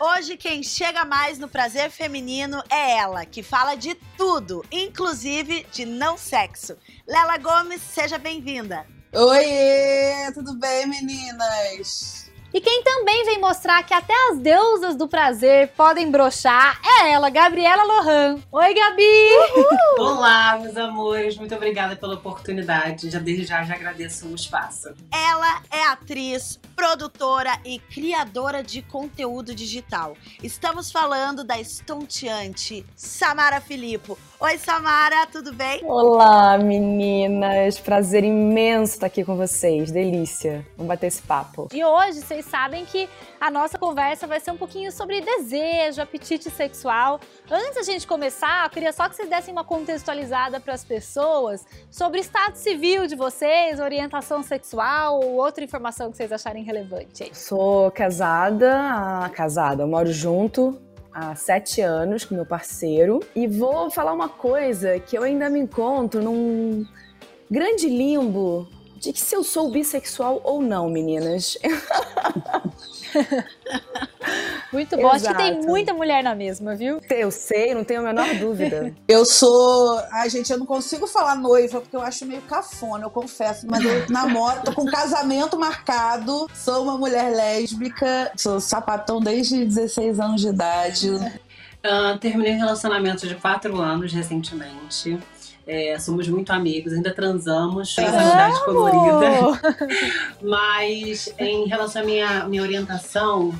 Hoje quem chega mais no prazer feminino é ela, que fala de tudo, inclusive de não sexo. Lela Gomes, seja bem-vinda. Oi, tudo bem, meninas? E quem também vem mostrar que até as deusas do prazer podem brochar é ela, Gabriela Lohan. Oi, Gabi! Uhul. Olá, meus amores. Muito obrigada pela oportunidade. Já desde já, já agradeço o espaço. Ela é atriz, produtora e criadora de conteúdo digital. Estamos falando da estonteante Samara Filippo. Oi, Samara, tudo bem? Olá, meninas. Prazer imenso estar aqui com vocês. Delícia. Vamos bater esse papo. E hoje, vocês sabem que a nossa conversa vai ser um pouquinho sobre desejo, apetite sexual. Antes da gente começar, eu queria só que vocês dessem uma contextualizada para as pessoas sobre o estado civil de vocês, orientação sexual ou outra informação que vocês acharem relevante. Sou casada, ah, casada, eu moro junto há sete anos com meu parceiro e vou falar uma coisa que eu ainda me encontro num grande limbo de que se eu sou bissexual ou não, meninas. Muito bom. Exato. Acho que tem muita mulher na mesma, viu? Eu sei, não tenho a menor dúvida. eu sou. Ai, gente, eu não consigo falar noiva porque eu acho meio cafona, eu confesso. Mas eu namoro, tô com casamento marcado, sou uma mulher lésbica, sou sapatão desde 16 anos de idade. Uh, terminei um relacionamento de quatro anos recentemente. É, somos muito amigos, ainda transamos, fez amizade colorida. Mas em relação à minha, minha orientação,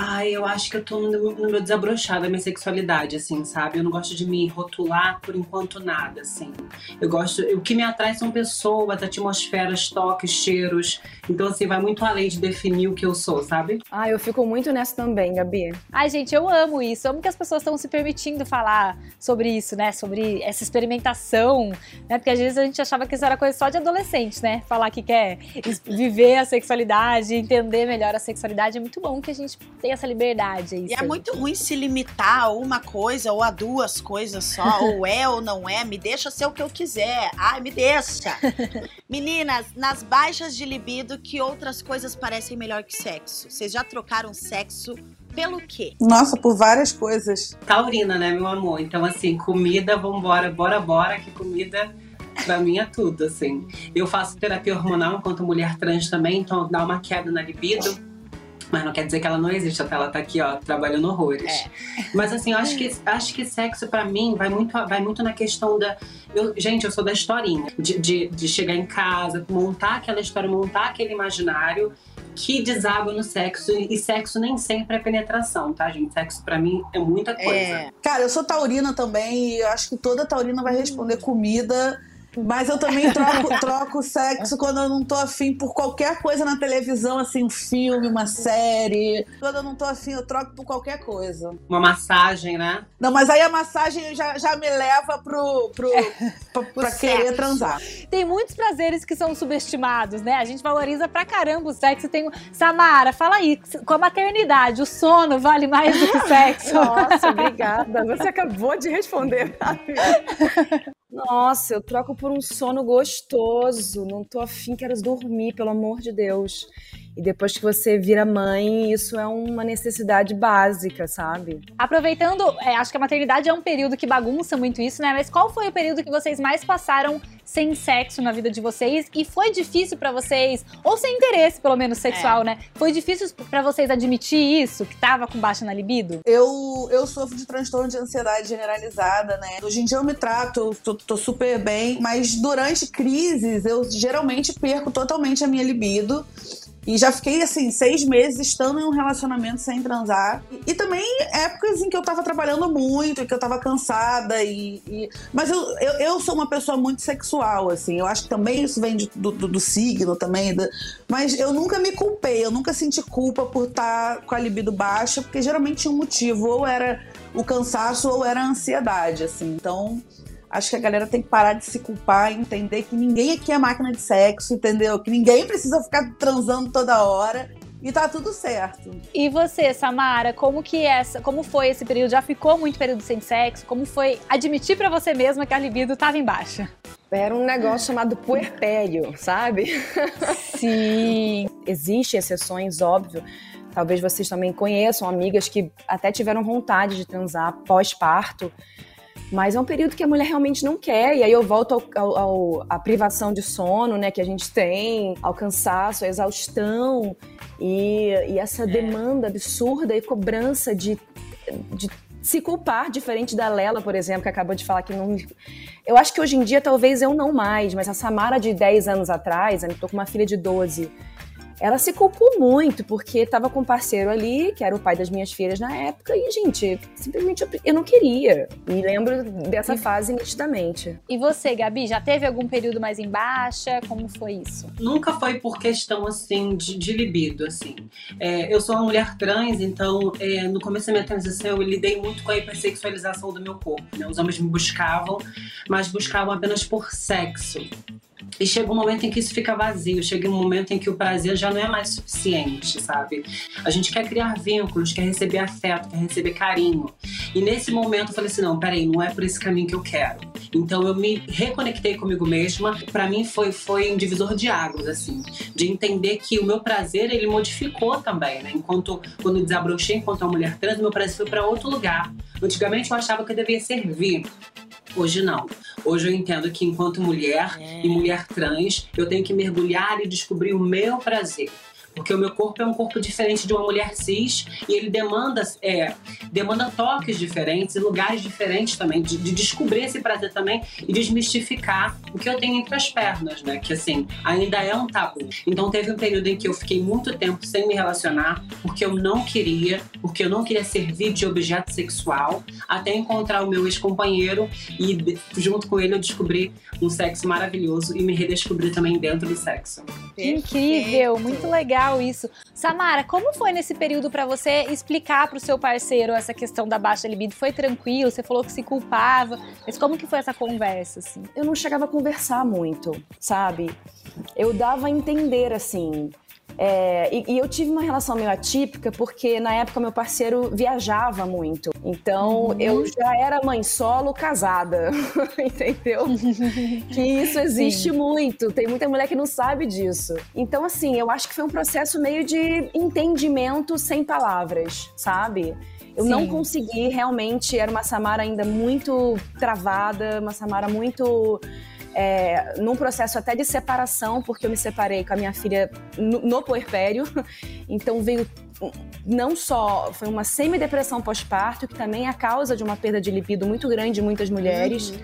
Ai, eu acho que eu tô no, no meu desabrochado da minha sexualidade, assim, sabe? Eu não gosto de me rotular por enquanto nada, assim. Eu gosto. O que me atrai são pessoas, atmosferas, toques, cheiros. Então, assim, vai muito além de definir o que eu sou, sabe? Ah, eu fico muito nessa também, Gabi. Ai, gente, eu amo isso. amo que as pessoas estão se permitindo falar sobre isso, né? Sobre essa experimentação, né? Porque às vezes a gente achava que isso era coisa só de adolescente, né? Falar que quer viver a sexualidade, entender melhor a sexualidade. É muito bom que a gente tenha tem essa liberdade. É e é muito ruim se limitar a uma coisa ou a duas coisas só, ou é ou não é, me deixa ser o que eu quiser. Ai, me deixa. Meninas, nas baixas de libido, que outras coisas parecem melhor que sexo? Vocês já trocaram sexo pelo quê? Nossa, por várias coisas. Taurina, né, meu amor? Então, assim, comida, vambora, bora, bora, que comida pra mim é tudo, assim. Eu faço terapia hormonal enquanto mulher trans também, então dá uma queda na libido. Mas não quer dizer que ela não existe, até ela tá aqui, ó, trabalhando horrores. É. Mas assim, eu acho que, acho que sexo para mim vai muito, vai muito na questão da. Eu, gente, eu sou da historinha. De, de, de chegar em casa, montar aquela história, montar aquele imaginário que deságua no sexo. E sexo nem sempre é penetração, tá, gente? Sexo para mim é muita coisa. É. Cara, eu sou taurina também e eu acho que toda taurina vai responder comida mas eu também troco, troco sexo quando eu não tô afim por qualquer coisa na televisão, assim, um filme, uma série. Quando eu não tô afim, eu troco por qualquer coisa. Uma massagem, né? Não, mas aí a massagem já, já me leva pro, pro, é. pra, pra querer transar. Tem muitos prazeres que são subestimados, né? A gente valoriza pra caramba o sexo. Tem... Samara, fala aí, com a maternidade, o sono vale mais do que o sexo? Nossa, obrigada. Você acabou de responder. Nossa, eu troco por um sono gostoso. Não tô afim, quero dormir, pelo amor de Deus. E depois que você vira mãe, isso é uma necessidade básica, sabe? Aproveitando, é, acho que a maternidade é um período que bagunça muito isso, né? Mas qual foi o período que vocês mais passaram sem sexo na vida de vocês? E foi difícil para vocês, ou sem interesse, pelo menos sexual, é. né? Foi difícil para vocês admitir isso, que tava com baixa na libido? Eu, eu sofro de transtorno de ansiedade generalizada, né? Hoje em dia eu me trato, eu tô, tô super bem, mas durante crises eu geralmente perco totalmente a minha libido. E já fiquei, assim, seis meses estando em um relacionamento sem transar. E, e também épocas em que eu tava trabalhando muito, em que eu tava cansada. E, e... Mas eu, eu, eu, sou uma pessoa muito sexual, assim. Eu acho que também isso vem de, do, do, do, signo também. Do... Mas eu nunca me culpei, eu nunca senti culpa por estar tá com a libido baixa, porque geralmente tinha um motivo. Ou era o cansaço ou era a ansiedade, assim. Então Acho que a galera tem que parar de se culpar e entender que ninguém aqui é máquina de sexo, entendeu? Que ninguém precisa ficar transando toda hora. E tá tudo certo. E você, Samara, como que essa, como foi esse período? Já ficou muito período sem sexo? Como foi admitir para você mesma que a libido tava em baixa? Era um negócio chamado puerpério, sabe? Sim. Existem exceções, óbvio. Talvez vocês também conheçam amigas que até tiveram vontade de transar pós-parto mas é um período que a mulher realmente não quer, e aí eu volto ao, ao, ao, à privação de sono, né, que a gente tem, ao cansaço, à exaustão, e, e essa é. demanda absurda e cobrança de, de se culpar, diferente da Lela, por exemplo, que acabou de falar que não. Eu acho que hoje em dia talvez eu não mais, mas a Samara de 10 anos atrás, eu tô com uma filha de 12 ela se culpou muito, porque estava com um parceiro ali, que era o pai das minhas filhas na época, e, gente, simplesmente eu, eu não queria. Me lembro dessa e, fase nitidamente. E você, Gabi, já teve algum período mais em baixa? Como foi isso? Nunca foi por questão, assim, de, de libido, assim. É, eu sou uma mulher trans, então, é, no começo da minha transição, eu lidei muito com a hipersexualização do meu corpo, né? Os homens me buscavam, mas buscavam apenas por sexo. E chega um momento em que isso fica vazio, chega um momento em que o prazer já não é mais suficiente, sabe? A gente quer criar vínculos, quer receber afeto, quer receber carinho. E nesse momento eu falei assim: não, peraí, não é por esse caminho que eu quero. Então eu me reconectei comigo mesma. Para mim foi, foi um divisor de águas, assim, de entender que o meu prazer ele modificou também, né? Enquanto quando desabrochei enquanto uma mulher trans, meu prazer foi para outro lugar. Antigamente eu achava que eu devia servir Hoje não. Hoje eu entendo que enquanto mulher é. e mulher trans, eu tenho que mergulhar e descobrir o meu prazer. Porque o meu corpo é um corpo diferente de uma mulher cis e ele demanda, é, demanda toques diferentes e lugares diferentes também, de, de, descobrir esse prazer também e desmistificar o que eu tenho entre as pernas, né? Que assim, ainda é um tabu. Então teve um período em que eu fiquei muito tempo sem me relacionar porque eu não queria, porque eu não queria servir de objeto sexual, até encontrar o meu ex-companheiro e junto com ele eu descobri um sexo maravilhoso e me redescobri também dentro do sexo. Incrível, muito legal legal isso. Samara, como foi nesse período para você explicar para o seu parceiro essa questão da baixa libido? Foi tranquilo? Você falou que se culpava, mas como que foi essa conversa assim? Eu não chegava a conversar muito, sabe? Eu dava a entender assim, é, e, e, eu tive uma relação meio atípica porque na época meu parceiro viajava muito. Então uhum. eu já era mãe solo casada, entendeu? que isso existe Sim. muito. Tem muita mulher que não sabe disso. Então, assim, eu acho que foi um processo meio de entendimento sem palavras, sabe? Eu Sim. não consegui realmente, era uma Samara ainda muito travada, uma Samara muito é, num processo até de separação, porque eu me separei com a minha filha no, no puerpério. Então veio não só foi uma semi-depressão pós-parto, que também é a causa de uma perda de libido muito grande em muitas mulheres. Uhum.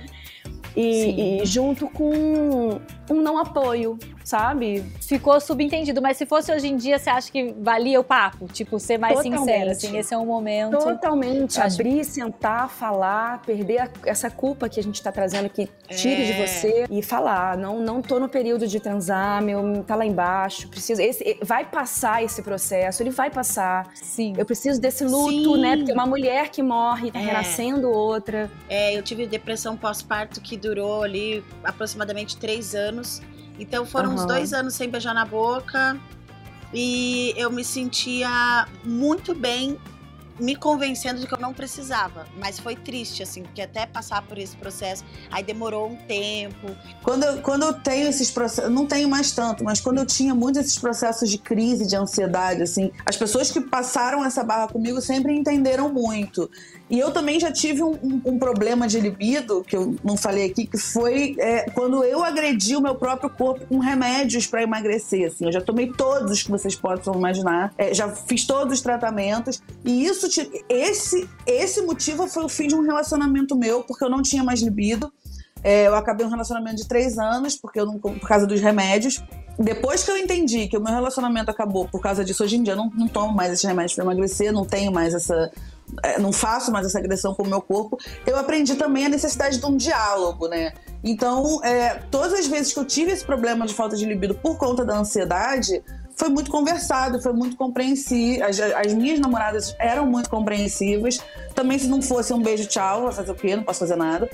E, e, junto com um não apoio, sabe? Ficou subentendido, mas se fosse hoje em dia, você acha que valia o papo? Tipo, ser mais Totalmente. sincera, assim, esse é um momento. Totalmente. Abrir, sentar, falar, perder a, essa culpa que a gente tá trazendo, que tire é. de você e falar. Não, não tô no período de transar, meu, tá lá embaixo, preciso. Esse, vai passar esse processo, ele vai passar. Sim. Eu preciso desse luto, Sim. né? Porque uma mulher que morre, tá é. renascendo outra. É, eu tive depressão pós-parto que durou ali aproximadamente três anos. Então foram uhum. uns dois anos sem beijar na boca. E eu me sentia muito bem me convencendo de que eu não precisava. Mas foi triste, assim, porque até passar por esse processo, aí demorou um tempo. Quando eu, quando eu tenho esses processos, não tenho mais tanto, mas quando eu tinha muitos esses processos de crise, de ansiedade, assim, as pessoas que passaram essa barra comigo sempre entenderam muito. E eu também já tive um, um, um problema de libido, que eu não falei aqui, que foi é, quando eu agredi o meu próprio corpo com remédios para emagrecer. Assim. Eu já tomei todos os que vocês possam imaginar, é, já fiz todos os tratamentos. E isso, esse, esse motivo foi o fim de um relacionamento meu, porque eu não tinha mais libido. É, eu acabei um relacionamento de três anos, porque eu não, por causa dos remédios. depois que eu entendi que o meu relacionamento acabou por causa disso, hoje em dia eu não, não tomo mais esses remédios para emagrecer, não tenho mais essa. é, Não faço mais essa agressão com o meu corpo. Eu aprendi também a necessidade de um diálogo, né? Então, é, todas as vezes que eu tive esse problema de falta de libido por conta da ansiedade, foi muito conversado, foi muito compreensível. As, as minhas namoradas eram muito compreensivas. Também, se não fosse um beijo, tchau, vai fazer o quê? Não posso fazer nada.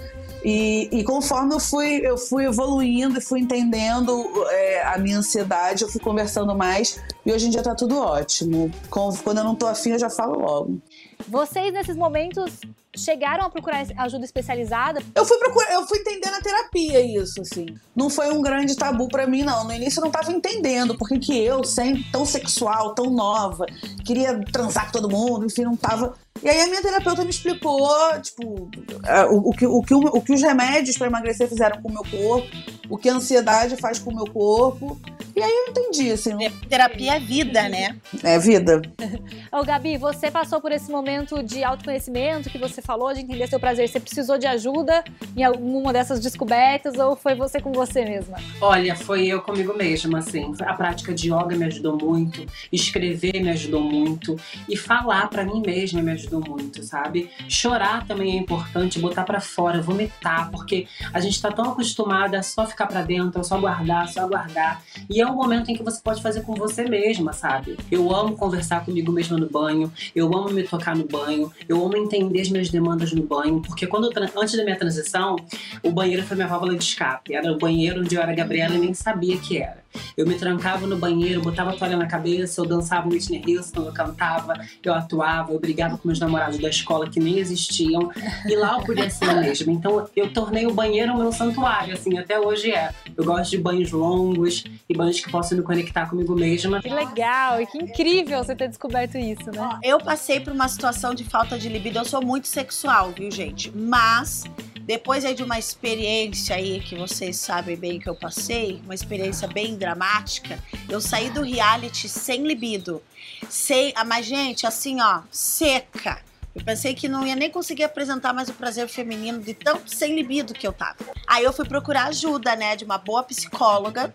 E, e conforme eu fui, eu fui evoluindo e fui entendendo é, a minha ansiedade, eu fui conversando mais. E hoje em dia tá tudo ótimo. Quando eu não tô afim, eu já falo logo. Vocês, nesses momentos, chegaram a procurar ajuda especializada? Eu fui procurar, eu fui entender na terapia isso, assim. Não foi um grande tabu pra mim, não. No início eu não tava entendendo porque que eu, sem tão sexual, tão nova, queria transar com todo mundo, enfim, não tava. E aí a minha terapeuta me explicou, tipo, é, o, o que, o, que, o- o que os remédios pra emagrecer fizeram com o meu corpo, o que a ansiedade faz com o meu corpo. E aí eu entendi, assim, Terapia é vida, né? é vida. Ô, Gabi, você passou por esse momento de autoconhecimento que você falou, de entender seu prazer. Você precisou de ajuda em alguma dessas descobertas ou foi você com você mesma? Olha, foi eu comigo mesma, assim. A prática de yoga me ajudou muito, escrever me ajudou muito e falar pra mim mesma me ajudou muito, sabe? Chorar também é importante, botar pra fora, vomitar, porque a gente tá tão acostumada a só ficar pra dentro, só guardar, só guardar. E é um momento em que você pode fazer com você mesma, sabe? Eu amo conversar comigo mesma no banho, eu amo me tocar no banho, eu amo entender as minhas demandas no banho, porque quando antes da minha transição, o banheiro foi minha válvula de escape. Era o banheiro onde eu era Gabriela e nem sabia que era. Eu me trancava no banheiro, botava a toalha na cabeça, eu dançava Whitney Houston, eu cantava, eu atuava, eu brigava com meus namorados da escola que nem existiam. E lá eu podia ser eu mesma. Então eu tornei o banheiro o meu santuário, assim, até hoje é. Eu gosto de banhos longos e banhos que possam me conectar comigo mesma. Que legal e que incrível você ter descoberto isso, né? Eu passei por uma situação de falta de libido. Eu sou muito sexual, viu, gente? Mas depois aí de uma experiência aí que vocês sabem bem que eu passei, uma experiência bem dramática, eu saí do reality sem libido. Sei, ah, mas gente, assim, ó, seca. Eu pensei que não ia nem conseguir apresentar mais o prazer feminino de tão sem libido que eu tava. Aí eu fui procurar ajuda, né, de uma boa psicóloga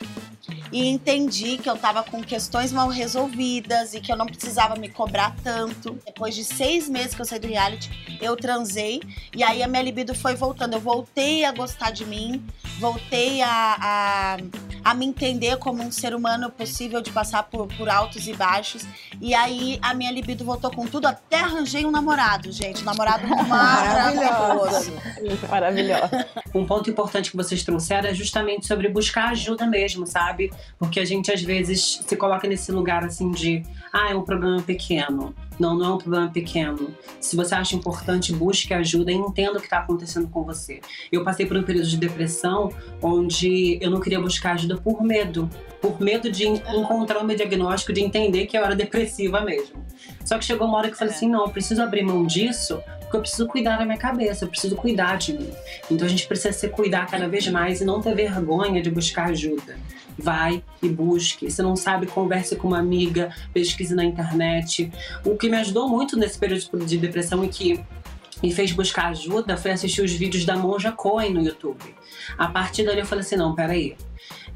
e entendi que eu tava com questões mal resolvidas e que eu não precisava me cobrar tanto. Depois de seis meses que eu saí do reality, eu transei e aí a minha libido foi voltando. Eu voltei a gostar de mim, voltei a, a, a me entender como um ser humano possível de passar por, por altos e baixos. E aí a minha libido voltou com tudo, até arranjei um namorado, gente. Um namorado maravilhoso. Maravilhosa. Um ponto importante que vocês trouxeram é justamente sobre buscar ajuda mesmo, sabe? Porque a gente às vezes se coloca nesse lugar assim de, ah, é um problema pequeno. Não, não é um problema pequeno. Se você acha importante, busque ajuda e entenda o que está acontecendo com você. Eu passei por um período de depressão onde eu não queria buscar ajuda por medo. Por medo de en- encontrar o meu diagnóstico, de entender que eu era depressiva mesmo. Só que chegou uma hora que eu falei assim: não, eu preciso abrir mão disso, porque eu preciso cuidar da minha cabeça, eu preciso cuidar de mim. Então a gente precisa se cuidar cada vez mais e não ter vergonha de buscar ajuda. Vai e busque. Se não sabe, converse com uma amiga, pesquise na internet. O que me ajudou muito nesse período de depressão e que me fez buscar ajuda foi assistir os vídeos da Monja Cohen no YouTube. A partir dali eu falei assim: não, peraí.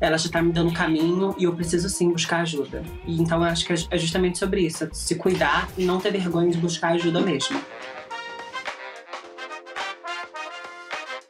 Ela já tá me dando caminho e eu preciso sim buscar ajuda. Então eu acho que é justamente sobre isso: se cuidar e não ter vergonha de buscar ajuda mesmo.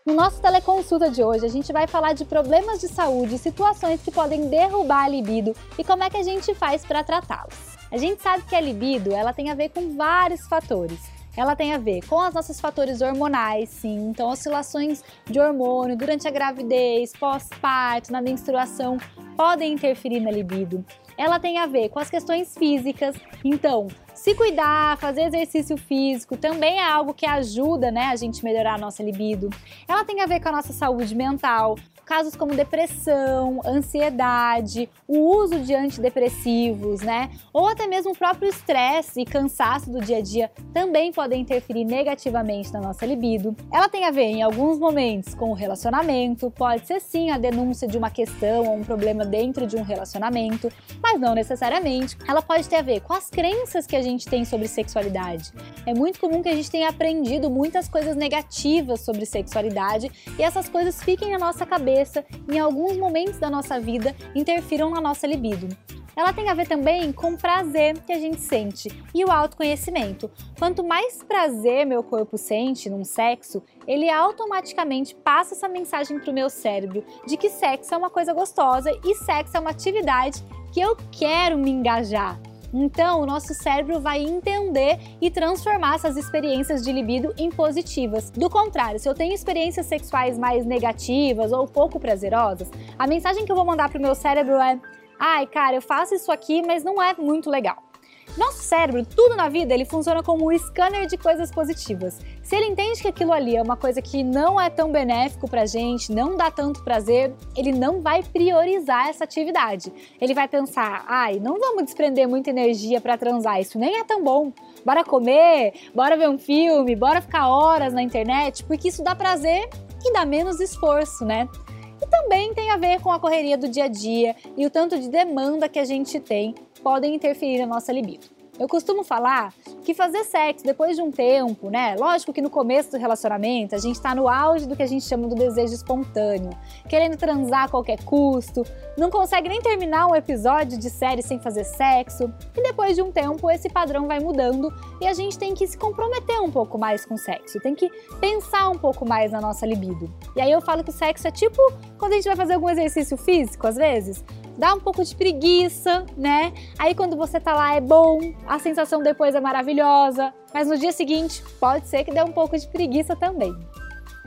No nosso teleconsulta de hoje, a gente vai falar de problemas de saúde, situações que podem derrubar a libido e como é que a gente faz para tratá-los. A gente sabe que a libido, ela tem a ver com vários fatores. Ela tem a ver com os nossos fatores hormonais, sim. Então, oscilações de hormônio durante a gravidez, pós-parto, na menstruação, podem interferir na libido. Ela tem a ver com as questões físicas. Então, se cuidar, fazer exercício físico também é algo que ajuda, né, a gente melhorar a nossa libido. Ela tem a ver com a nossa saúde mental, casos como depressão, ansiedade, o uso de antidepressivos, né? Ou até mesmo o próprio estresse e cansaço do dia a dia também podem interferir negativamente na nossa libido. Ela tem a ver em alguns momentos com o relacionamento, pode ser sim a denúncia de uma questão ou um problema dentro de um relacionamento, mas não necessariamente. Ela pode ter a ver com as crenças que a gente tem sobre sexualidade. É muito comum que a gente tenha aprendido muitas coisas negativas sobre sexualidade e essas coisas fiquem na nossa cabeça em alguns momentos da nossa vida interfiram na nossa libido. Ela tem a ver também com o prazer que a gente sente e o autoconhecimento. Quanto mais prazer meu corpo sente num sexo, ele automaticamente passa essa mensagem para o meu cérebro de que sexo é uma coisa gostosa e sexo é uma atividade que eu quero me engajar. Então, o nosso cérebro vai entender e transformar essas experiências de libido em positivas. Do contrário, se eu tenho experiências sexuais mais negativas ou pouco prazerosas, a mensagem que eu vou mandar para o meu cérebro é: ai, cara, eu faço isso aqui, mas não é muito legal. Nosso cérebro, tudo na vida, ele funciona como um scanner de coisas positivas. Se ele entende que aquilo ali é uma coisa que não é tão benéfico pra gente, não dá tanto prazer, ele não vai priorizar essa atividade. Ele vai pensar: "Ai, não vamos desprender muita energia para transar, isso nem é tão bom. Bora comer, bora ver um filme, bora ficar horas na internet, porque isso dá prazer e dá menos esforço, né?" E também tem a ver com a correria do dia a dia e o tanto de demanda que a gente tem podem interferir na nossa libido. Eu costumo falar que fazer sexo depois de um tempo, né? Lógico que no começo do relacionamento a gente está no auge do que a gente chama do desejo espontâneo, querendo transar a qualquer custo, não consegue nem terminar um episódio de série sem fazer sexo, e depois de um tempo esse padrão vai mudando e a gente tem que se comprometer um pouco mais com o sexo, tem que pensar um pouco mais na nossa libido. E aí eu falo que o sexo é tipo quando a gente vai fazer algum exercício físico, às vezes, dá um pouco de preguiça, né? Aí quando você tá lá é bom, a sensação depois é maravilhosa, mas no dia seguinte pode ser que dê um pouco de preguiça também.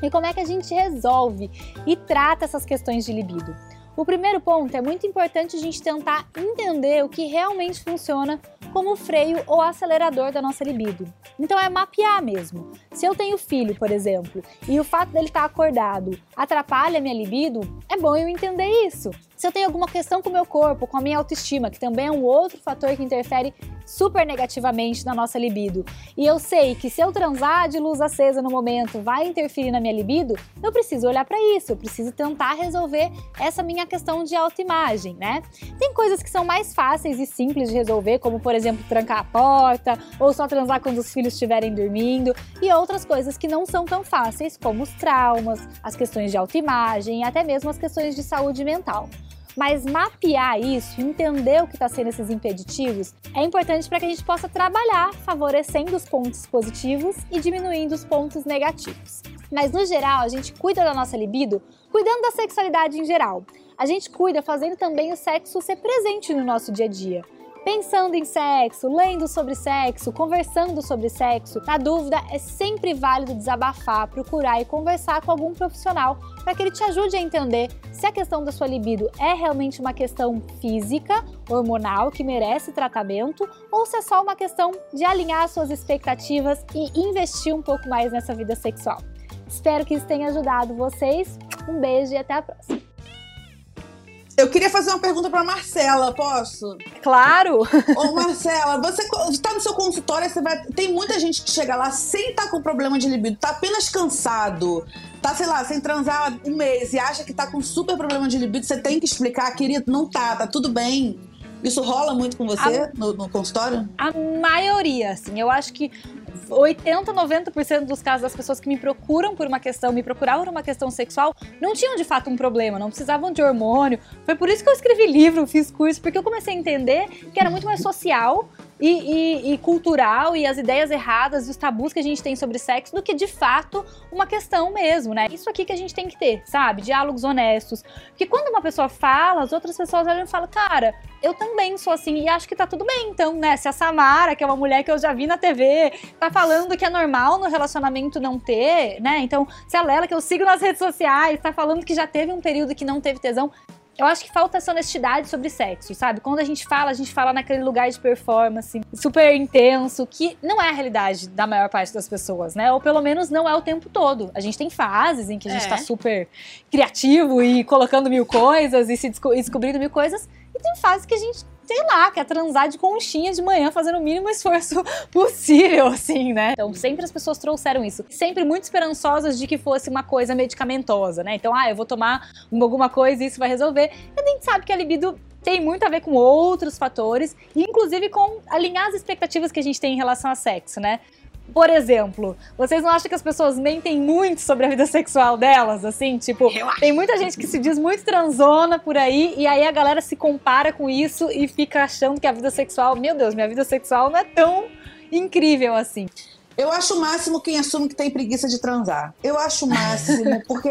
E como é que a gente resolve e trata essas questões de libido? O primeiro ponto é muito importante a gente tentar entender o que realmente funciona como freio ou acelerador da nossa libido. Então é mapear mesmo. Se eu tenho filho, por exemplo, e o fato dele estar acordado atrapalha minha libido, é bom eu entender isso. Se eu tenho alguma questão com o meu corpo, com a minha autoestima, que também é um outro fator que interfere super negativamente na nossa libido, e eu sei que se eu transar de luz acesa no momento vai interferir na minha libido, eu preciso olhar para isso, eu preciso tentar resolver essa minha questão de autoimagem, né? Tem coisas que são mais fáceis e simples de resolver, como por exemplo trancar a porta ou só transar quando os filhos estiverem dormindo, e outras coisas que não são tão fáceis, como os traumas, as questões de autoimagem até mesmo as questões de saúde mental. Mas mapear isso, entender o que está sendo esses impeditivos, é importante para que a gente possa trabalhar favorecendo os pontos positivos e diminuindo os pontos negativos. Mas no geral, a gente cuida da nossa libido cuidando da sexualidade em geral. A gente cuida fazendo também o sexo ser presente no nosso dia a dia pensando em sexo, lendo sobre sexo, conversando sobre sexo. Na dúvida, é sempre válido desabafar, procurar e conversar com algum profissional para que ele te ajude a entender se a questão da sua libido é realmente uma questão física, hormonal, que merece tratamento, ou se é só uma questão de alinhar suas expectativas e investir um pouco mais nessa vida sexual. Espero que isso tenha ajudado vocês. Um beijo e até a próxima. Eu queria fazer uma pergunta para Marcela, posso? Claro! Ô, Marcela, você está no seu consultório, você vai. Tem muita gente que chega lá sem estar tá com problema de libido, tá apenas cansado, tá, sei lá, sem transar um mês e acha que tá com super problema de libido, você tem que explicar, querido, não tá, tá tudo bem. Isso rola muito com você a, no, no consultório? A maioria, assim. Eu acho que 80, 90% dos casos das pessoas que me procuram por uma questão, me procuravam por uma questão sexual, não tinham de fato um problema, não precisavam de hormônio. Foi por isso que eu escrevi livro, fiz curso, porque eu comecei a entender que era muito mais social e, e, e, cultural e as ideias erradas e os tabus que a gente tem sobre sexo do que de fato uma questão mesmo, né? Isso aqui que a gente tem que ter, sabe? Diálogos honestos. Porque quando uma pessoa fala, as outras pessoas olham e falam, cara, eu também sou assim e acho que tá tudo bem, então, né? Se a Samara, que é uma mulher que eu já vi na TV, tá falando que é normal no relacionamento não ter, né? Então, se a Lela, que eu sigo nas redes sociais, tá falando que já teve um período que não teve tesão, eu acho que falta essa honestidade sobre sexo, sabe? Quando a gente fala, a gente fala naquele lugar de performance super intenso, que não é a realidade da maior parte das pessoas, né? Ou pelo menos não é o tempo todo. A gente tem fases em que a gente é. tá super criativo e colocando mil coisas e se desco descobrindo mil coisas, e tem fases que a gente sei lá, quer transar de conchinha de manhã, fazendo o mínimo esforço possível, assim, né? Então, sempre as pessoas trouxeram isso. Sempre muito esperançosas de que fosse uma coisa medicamentosa, né? Então, ah, eu vou tomar alguma coisa e isso vai resolver. E a gente sabe que a libido tem muito a ver com outros fatores, inclusive com alinhar as expectativas que a gente tem em relação a sexo, né? Por exemplo, vocês não acham que as pessoas mentem muito sobre a vida sexual delas? Assim, tipo, tem muita gente que se diz muito transona por aí, e aí a galera se compara com isso e fica achando que a vida sexual, meu Deus, minha vida sexual não é tão incrível assim. Eu acho o máximo quem assume que tem preguiça de transar. Eu acho o máximo, porque.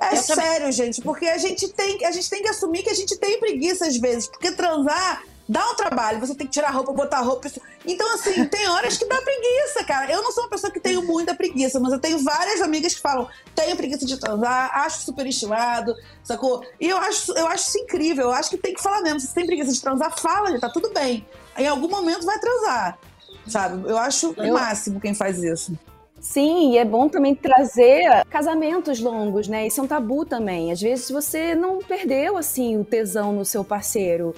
É sério, gente, porque a gente, tem, a gente tem que assumir que a gente tem preguiça às vezes. Porque transar dá um trabalho, você tem que tirar a roupa, botar a roupa. Então, assim, tem horas que dá preguiça, cara. Eu não sou uma pessoa que tenho muita preguiça, mas eu tenho várias amigas que falam: tenho preguiça de transar, acho super estimado, sacou? E eu acho, eu acho isso incrível. Eu acho que tem que falar mesmo. Se você tem preguiça de transar, fala, tá tudo bem. Em algum momento vai transar, sabe? Eu acho eu... o máximo quem faz isso. Sim, e é bom também trazer casamentos longos, né? Isso é um tabu também. Às vezes você não perdeu, assim, o tesão no seu parceiro.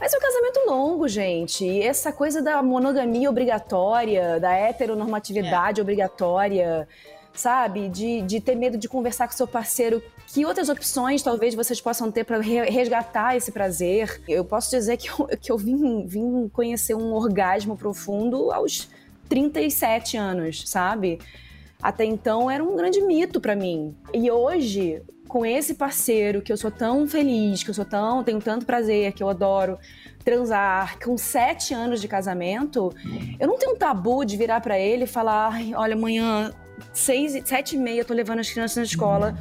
Mas é um casamento longo, gente. E essa coisa da monogamia obrigatória, da heteronormatividade é. obrigatória, sabe? De, de ter medo de conversar com seu parceiro. Que outras opções talvez vocês possam ter para resgatar esse prazer? Eu posso dizer que eu, que eu vim, vim conhecer um orgasmo profundo aos 37 anos, sabe? Até então era um grande mito para mim. E hoje, com esse parceiro que eu sou tão feliz, que eu sou tão, tenho tanto prazer, que eu adoro transar, com sete anos de casamento, eu não tenho um tabu de virar para ele e falar, olha, amanhã seis, sete e meia eu tô levando as crianças na escola.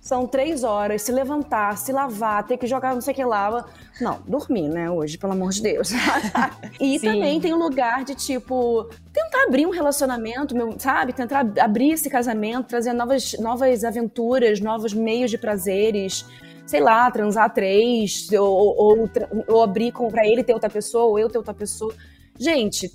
São três horas, se levantar, se lavar, ter que jogar não sei o que lá. Não, dormir, né, hoje, pelo amor de Deus. e Sim. também tem um lugar de, tipo, tentar abrir um relacionamento, meu, sabe? Tentar abrir esse casamento, trazer novas, novas aventuras, novos meios de prazeres sei lá, transar três, ou, ou, ou abrir para ele ter outra pessoa, ou eu ter outra pessoa. Gente,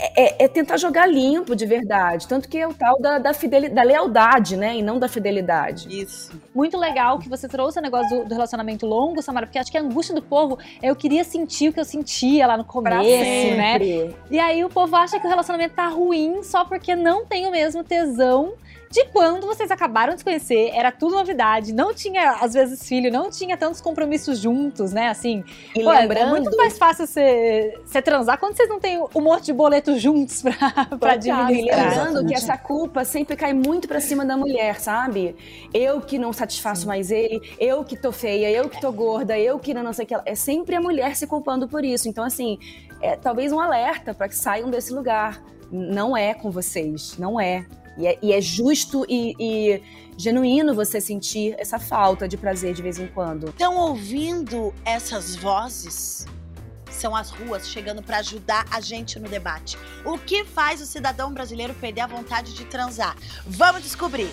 é, é, tentar jogar limpo de verdade. Tanto que é o tal da, da, fidelidade, da lealdade, né? E não da fidelidade. Isso. Muito legal que você trouxe o negócio do, do, relacionamento longo, Samara, porque acho que a angústia do povo é eu queria sentir o que eu sentia lá no começo, né? E aí o povo acha que o relacionamento tá ruim só porque não tem o mesmo tesão de quando vocês acabaram de se conhecer, era tudo novidade, não tinha, às vezes, filho, não tinha tantos compromissos juntos, né? Assim, e pô, lembrando... é muito mais fácil você, transar quando vocês não têm um monte de boleto juntos pra, pra administrar. lembrando que essa culpa sempre cai muito pra cima da mulher, sabe? Eu que não satisfaço Sim. mais ele, eu que tô feia, eu que tô gorda, eu que não, não sei o que. É sempre a mulher se culpando por isso. Então, assim, é talvez um alerta para que saiam desse lugar. Não é com vocês, não é. E é, e é justo e, e, genuíno você sentir essa falta de prazer de vez em quando. Estão ouvindo essas vozes? São as ruas chegando para ajudar a gente no debate. O que faz o cidadão brasileiro perder a vontade de transar? Vamos descobrir!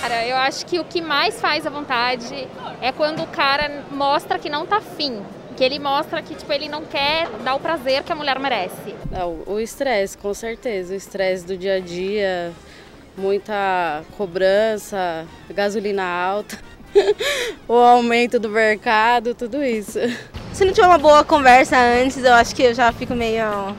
Cara, eu acho que o que mais faz a vontade é quando o cara mostra que não tá afim que ele mostra que tipo ele não quer dar o prazer que a mulher merece. Não, o estresse, com certeza, o estresse do dia a dia, muita cobrança, gasolina alta, o aumento do mercado, tudo isso. Se não tiver uma boa conversa antes, eu acho que eu já fico meio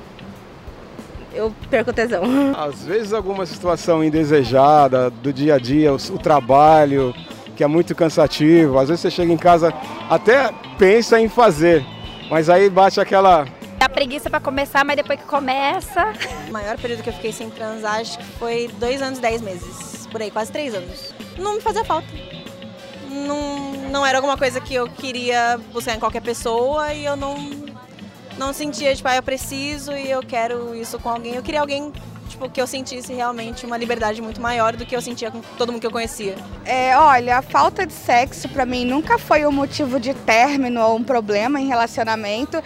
eu perco tesão. Às vezes alguma situação indesejada do dia a dia, o, o trabalho, que é muito cansativo. Às vezes você chega em casa, até pensa em fazer, mas aí bate aquela. A preguiça para começar, mas depois que começa. O maior período que eu fiquei sem transar acho que foi dois anos, dez meses. Por aí, quase três anos. Não me fazia falta. Não, não era alguma coisa que eu queria buscar em qualquer pessoa e eu não, não sentia, tipo, ah, eu preciso e eu quero isso com alguém. Eu queria alguém tipo, que eu sentisse realmente uma liberdade muito maior do que eu sentia com todo mundo que eu conhecia. É, olha, a falta de sexo para mim nunca foi um motivo de término ou um problema em relacionamento,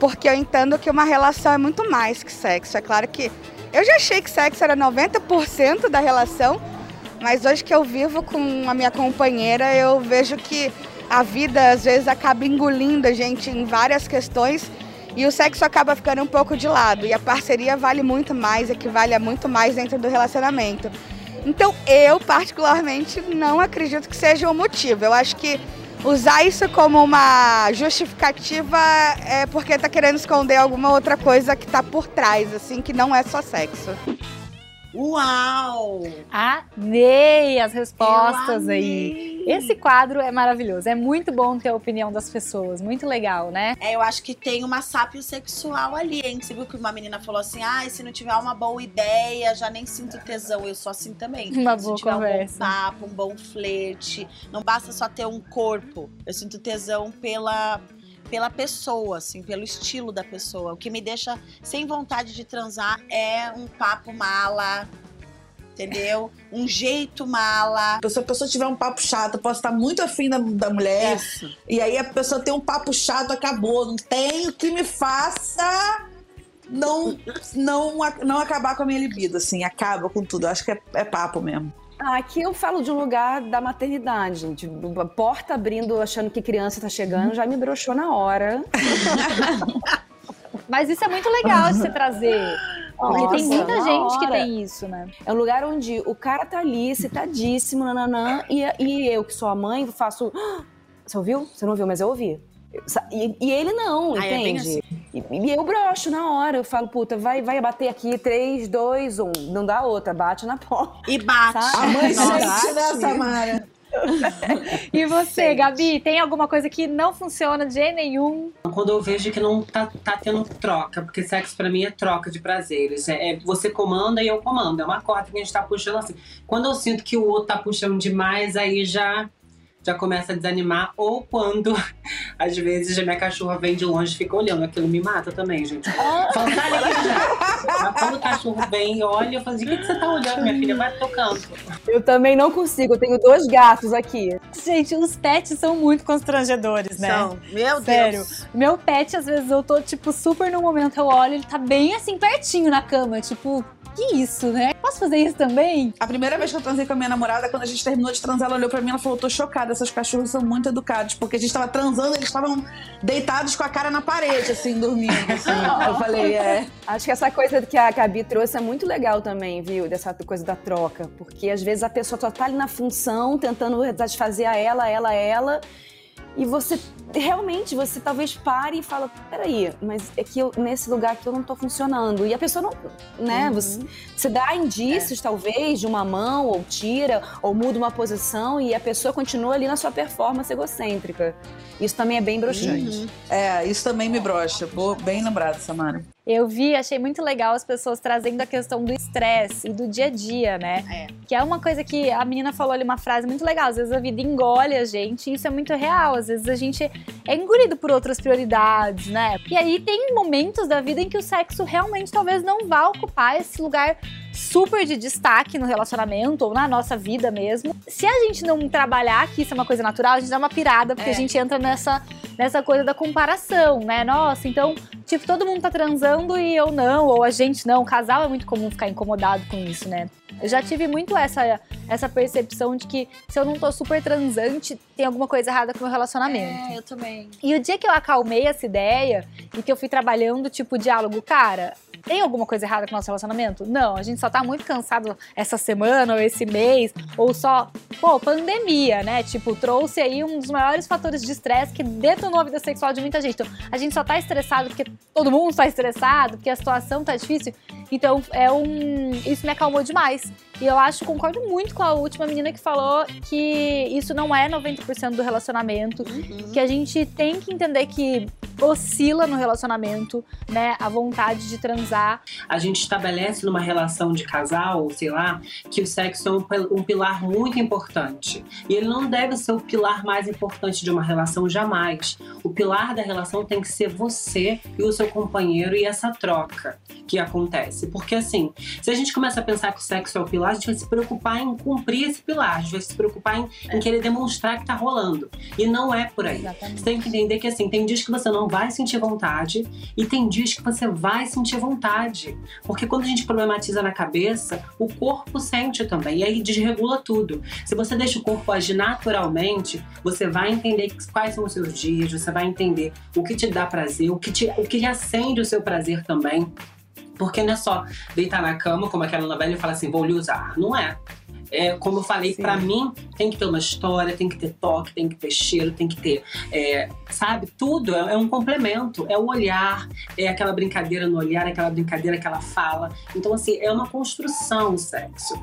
porque eu entendo que uma relação é muito mais que sexo. É claro que eu já achei que sexo era 90% da relação, mas hoje que eu vivo com a minha companheira, eu vejo que a vida às vezes acaba engolindo a gente em várias questões e o sexo acaba ficando um pouco de lado. E a parceria vale muito mais, equivale a muito mais dentro do relacionamento. Então eu, particularmente, não acredito que seja o motivo. Eu acho que usar isso como uma justificativa é porque tá querendo esconder alguma outra coisa que tá por trás, assim, que não é só sexo. Uau! Amei as respostas Eu aí. Esse quadro é maravilhoso. É muito bom ter a opinião das pessoas. Muito legal, né? É, eu acho que tem uma sápio sexual ali, hein? Você viu que uma menina falou assim: ah, se não tiver uma boa ideia, já nem sinto tesão. Eu sou assim também. Uma se boa tiver conversa. um bom papo, um bom flerte. Não basta só ter um corpo. Eu sinto tesão pela. Pela pessoa, assim, pelo estilo da pessoa. O que me deixa sem vontade de transar é um papo mala, entendeu? Um jeito mala. Se a pessoa tiver um papo chato, eu posso estar muito afim da, da mulher. Isso. E aí a pessoa tem um papo chato, acabou. Não tem o que me faça não, não, não acabar com a minha libido, assim. Acaba com tudo. Eu acho que é, é papo mesmo. Ah, aqui eu falo de um lugar da maternidade, gente. A porta abrindo, achando que criança tá chegando, já me broxou na hora. Mas isso é muito legal de você trazer. Porque tem Nossa, muita na gente que hora. tem isso, né? É um lugar onde o cara tá ali, excitadíssimo, nananã, e, e eu, que sou a mãe, faço. "Ah, Você ouviu? Você não ouviu, mas eu ouvi. E, e ele não, Ah, é entende? E, e eu broxo na hora, eu falo, puta, vai, vai bater aqui, 3, 2, 1. Não dá outra, bate na porta. E bate. Sabe? A mãe sente, né, Samara? E você, Gabi, tem alguma coisa que não funciona de jeito nenhum? Quando eu vejo que não tá, tá tendo troca, porque sexo pra mim é troca de prazeres. É, é você comanda e eu comando. É uma corda que a gente tá puxando assim. Quando eu sinto que o outro tá puxando demais, aí já, já começa a desanimar. Ou quando, às vezes, a minha cachorra vem de longe e fica olhando. Aquilo me mata também, gente. Fala, tá ali já. Mas quando o cachorro vem e olha, eu falo assim: o que, que você tá olhando, minha filha? Vai tocando. Eu também não consigo, eu tenho dois gatos aqui. Gente, os pets são muito constrangedores, né? São. Meu Sério. Deus. Meu pet, às vezes, eu tô, tipo, super no momento, eu olho, ele tá bem assim, pertinho na cama. Tipo, que isso, né? Posso fazer isso também? A primeira vez que eu transei com a minha namorada, quando a gente terminou de transar, ela olhou pra mim e ela falou: tô chocada, esses cachorros são muito educados. Porque a gente tava transando, eles estavam deitados com a cara na parede, assim, dormindo. assim. Eu falei, é. Acho que essa coisa que a Gabi trouxe é muito legal também, viu? Dessa coisa da troca. Porque às vezes a pessoa só tá ali na função, tentando satisfazer a ela, ela, ela. E você realmente, você talvez pare e fala: peraí, mas é que eu, nesse lugar aqui eu não tô funcionando. E a pessoa não. Né? Você, você dá indícios, talvez, de uma mão, ou tira, ou muda uma posição, e a pessoa continua ali na sua performance egocêntrica. Isso também é bem broxante. É, isso também me brocha. Boa- Bem lembrado, Samara. Eu vi, achei muito legal as pessoas trazendo a questão do estresse e do dia a dia, né? É. Que é uma coisa que a menina falou ali, uma frase muito legal. Às vezes a vida engole a gente e isso é muito real. Às vezes a gente é engolido por outras prioridades, né? E aí tem momentos da vida em que o sexo realmente talvez não vá ocupar esse lugar super de destaque no relacionamento ou na nossa vida mesmo. Se a gente não trabalhar que isso é uma coisa natural, a gente dá uma pirada, porque É. a gente entra nessa, nessa coisa da comparação, né? Nossa, então, tipo, todo mundo tá transando e eu não, ou a gente não. O casal é muito comum ficar incomodado com isso, né? Eu já tive muito essa, essa percepção de que se eu não tô super transante, tem alguma coisa errada com o meu relacionamento. É, eu também. E o dia que eu acalmei essa ideia e que eu fui trabalhando, tipo, diálogo, cara, tem alguma coisa errada com o nosso relacionamento? Não, a gente só tá muito cansado essa semana ou esse mês, ou só, pô, pandemia, né? Tipo, trouxe aí um dos maiores fatores de estresse que detonou a vida sexual de muita gente. Então, a gente só tá estressado porque todo mundo tá estressado, porque a situação tá difícil. Então, é um. Isso me acalmou demais. E eu acho, concordo muito com a última menina que falou que isso não é 90% do relacionamento, que a gente tem que entender que oscila no relacionamento, né, a vontade de transar. a gente estabelece numa relação de casal, sei lá, que o sexo é um, um pilar muito importante. E ele não deve ser o pilar mais importante de uma relação jamais. O pilar da relação tem que ser você e o seu companheiro e essa troca que acontece. Porque assim, se a gente começa a pensar que o sexo é o pilar, a gente vai se preocupar em cumprir esse pilar, a gente vai se preocupar em, em querer demonstrar que tá rolando. E não é por aí. Exatamente. Você tem que entender que assim, tem dias que você não vai sentir vontade e tem dias que você vai sentir vontade. Porque quando a gente problematiza na cabeça, o corpo sente também. E aí desregula tudo. Se você deixa o corpo agir naturalmente, você vai entender quais são os seus dias, você vai entender o que te dá prazer, o que, te, o que acende o seu prazer também. Porque não é só deitar na cama, como aquela novela, e falar assim, vou lhe usar. Não é. É, como eu falei, para mim tem que ter uma história, tem que ter toque, tem que ter cheiro, tem que ter, é, sabe, tudo é, é, um complemento. É o olhar, é aquela brincadeira no olhar, é aquela brincadeira que ela fala. Então, assim, é uma construção o sexo.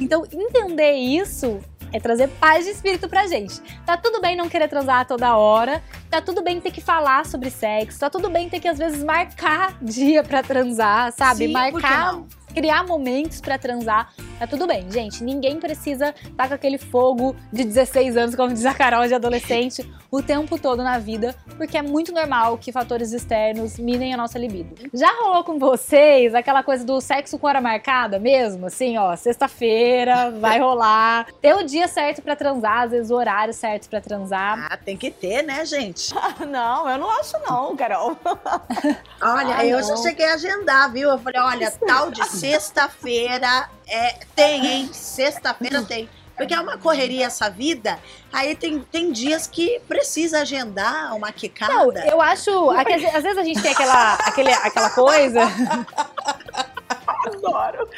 Então, entender isso é trazer paz de espírito pra gente. Tá tudo bem não querer transar toda hora, tá tudo bem ter que falar sobre sexo, tá tudo bem ter que às vezes marcar dia para transar, sabe? Sim, marcar criar momentos para transar, tá tudo bem, gente. Ninguém precisa estar tá com aquele fogo de 16 anos, como diz a Carol, de adolescente, o tempo todo na vida, porque é muito normal que fatores externos minem a nossa libido. Já rolou com vocês aquela coisa do sexo com hora marcada mesmo? Assim, ó, sexta-feira vai rolar, ter o dia certo para transar, às vezes o horário certo para transar. Ah, tem que ter, né, gente? não, eu não acho não, Carol. olha, ah, eu não. já cheguei a agendar, viu? Eu falei, olha, tal de sexta-feira é, tem, hein? Sexta-feira tem. Porque é uma correria essa vida. Aí tem, tem dias que precisa agendar uma quicada. Não, eu acho. Às vezes a gente tem aquela, aquele, aquela coisa. Adoro.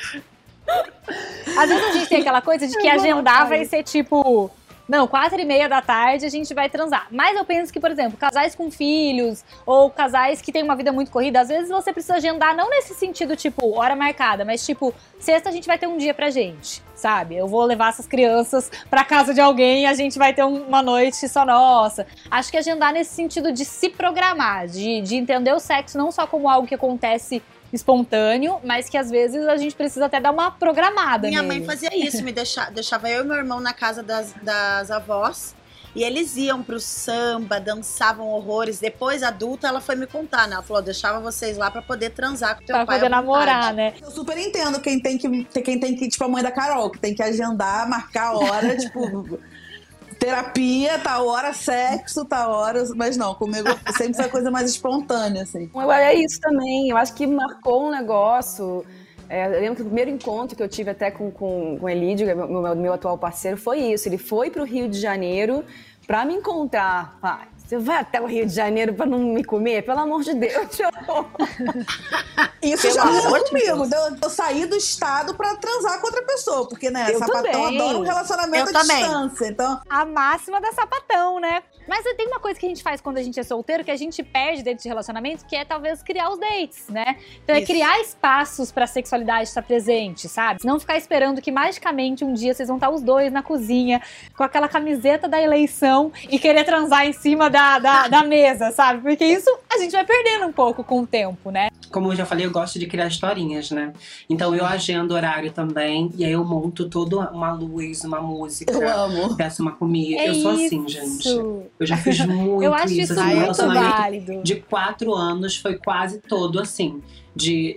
Às vezes a gente tem aquela coisa de que agendar vai ser tipo não, quatro e meia da tarde a gente vai transar. Mas eu penso que, por exemplo, casais com filhos ou casais que têm uma vida muito corrida, às vezes você precisa agendar, não nesse sentido, tipo, hora marcada, mas tipo, sexta a gente vai ter um dia pra gente, sabe? Eu vou levar essas crianças pra casa de alguém e a gente vai ter uma noite só nossa. Acho que agendar nesse sentido de se programar, de, de entender o sexo não só como algo que acontece espontâneo, mas que às vezes a gente precisa até dar uma programada. Minha nele. mãe fazia isso, me deixava, deixava eu e meu irmão na casa das, das avós. E eles iam pro samba, dançavam horrores. Depois, adulta, ela foi me contar, né? Ela falou: deixava vocês lá para poder transar com teu pra pai. Pra poder namorar, né? Eu super entendo quem tem que. Quem tem que, tipo, a mãe da Carol, que tem que agendar, marcar a hora, tipo terapia, tá hora, sexo, tá hora. Mas não, comigo sempre foi coisa mais espontânea, assim. É isso também. Eu acho que marcou um negócio. É, eu lembro que o primeiro encontro que eu tive até com, com, com o Elidio, é meu, meu, meu atual parceiro, foi isso. Ele foi pro Rio de Janeiro para me encontrar. Ah, você vai até o Rio de Janeiro para não me comer? Pelo amor de Deus, Isso Pelo já rolou comigo. Eu, eu saí do estado para transar com outra pessoa. Porque, né, eu sapatão também. adora um relacionamento eu à também. distância. Então... A máxima da sapatão, né? Mas tem uma coisa que a gente faz quando a gente é solteiro que a gente perde dentro de relacionamento, que é talvez criar os dates, né? Então é Isso. é criar espaços pra sexualidade estar presente, sabe? Não ficar esperando que magicamente um dia vocês vão estar os dois na cozinha com aquela camiseta da eleição e querer transar em cima da, da, da mesa, sabe? Porque isso a gente vai perdendo um pouco com o tempo, né? Como eu já falei, eu gosto de criar historinhas, né? Então eu agendo horário também, e aí eu monto toda uma luz, uma música. Eu amo. Peço uma comida. É eu sou isso. assim, gente. Eu já fiz muito eu acho isso. isso assim, muito válido. De quatro anos foi quase todo assim. De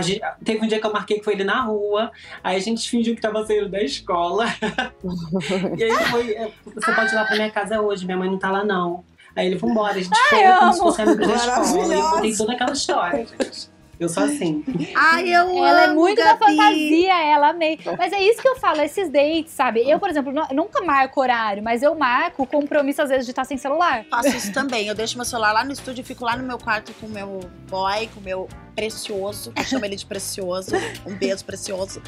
Gente, teve um dia que eu marquei que foi ele na rua, aí a gente fingiu que tava saindo da escola. e aí foi, é, você pode ir lá pra minha casa hoje, minha mãe não tá lá não. Aí ele, vambora, a gente foi como se fosse amigo da escola. E eu contei toda aquela história, gente. Eu sou assim. Ai, eu Ela amo, é muito Gabi. da fantasia, ela amei. Mas é isso que eu falo, esses dates, sabe? Eu, por exemplo, nunca marco horário, mas eu marco o compromisso, às vezes, de estar sem celular. Faço isso também. Eu deixo meu celular lá no estúdio e fico lá no meu quarto com o meu boy, com o meu precioso, que eu chamo ele de precioso. Um beijo precioso.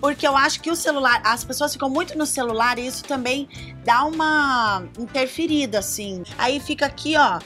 Porque eu acho que o celular, as pessoas ficam muito no celular e isso também dá uma interferida, assim. Aí fica aqui, ó.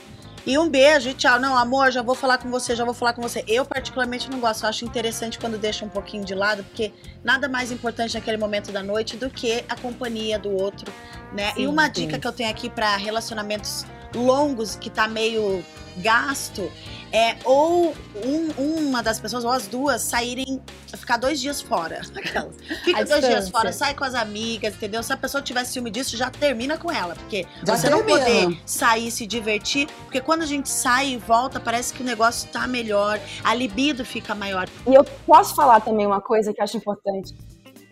E um beijo e tchau. Não, amor, já vou falar com você, já vou falar com você. Eu, particularmente, não gosto. Eu acho interessante quando deixa um pouquinho de lado, porque nada mais importante naquele momento da noite do que a companhia do outro, né? Sim, e uma sim. dica que eu tenho aqui para relacionamentos longos, que tá meio gasto, é ou um, uma das pessoas, ou as duas, saírem, ficar dois dias fora. Aquelas. Fica dois dias fora, sai com as amigas, entendeu? Se a pessoa tiver ciúme disso, já termina com ela. Porque já você termina. não poder sair e se divertir, porque quando a gente sai e volta, parece que o negócio tá melhor, a libido fica maior. E eu posso falar também uma coisa que eu acho importante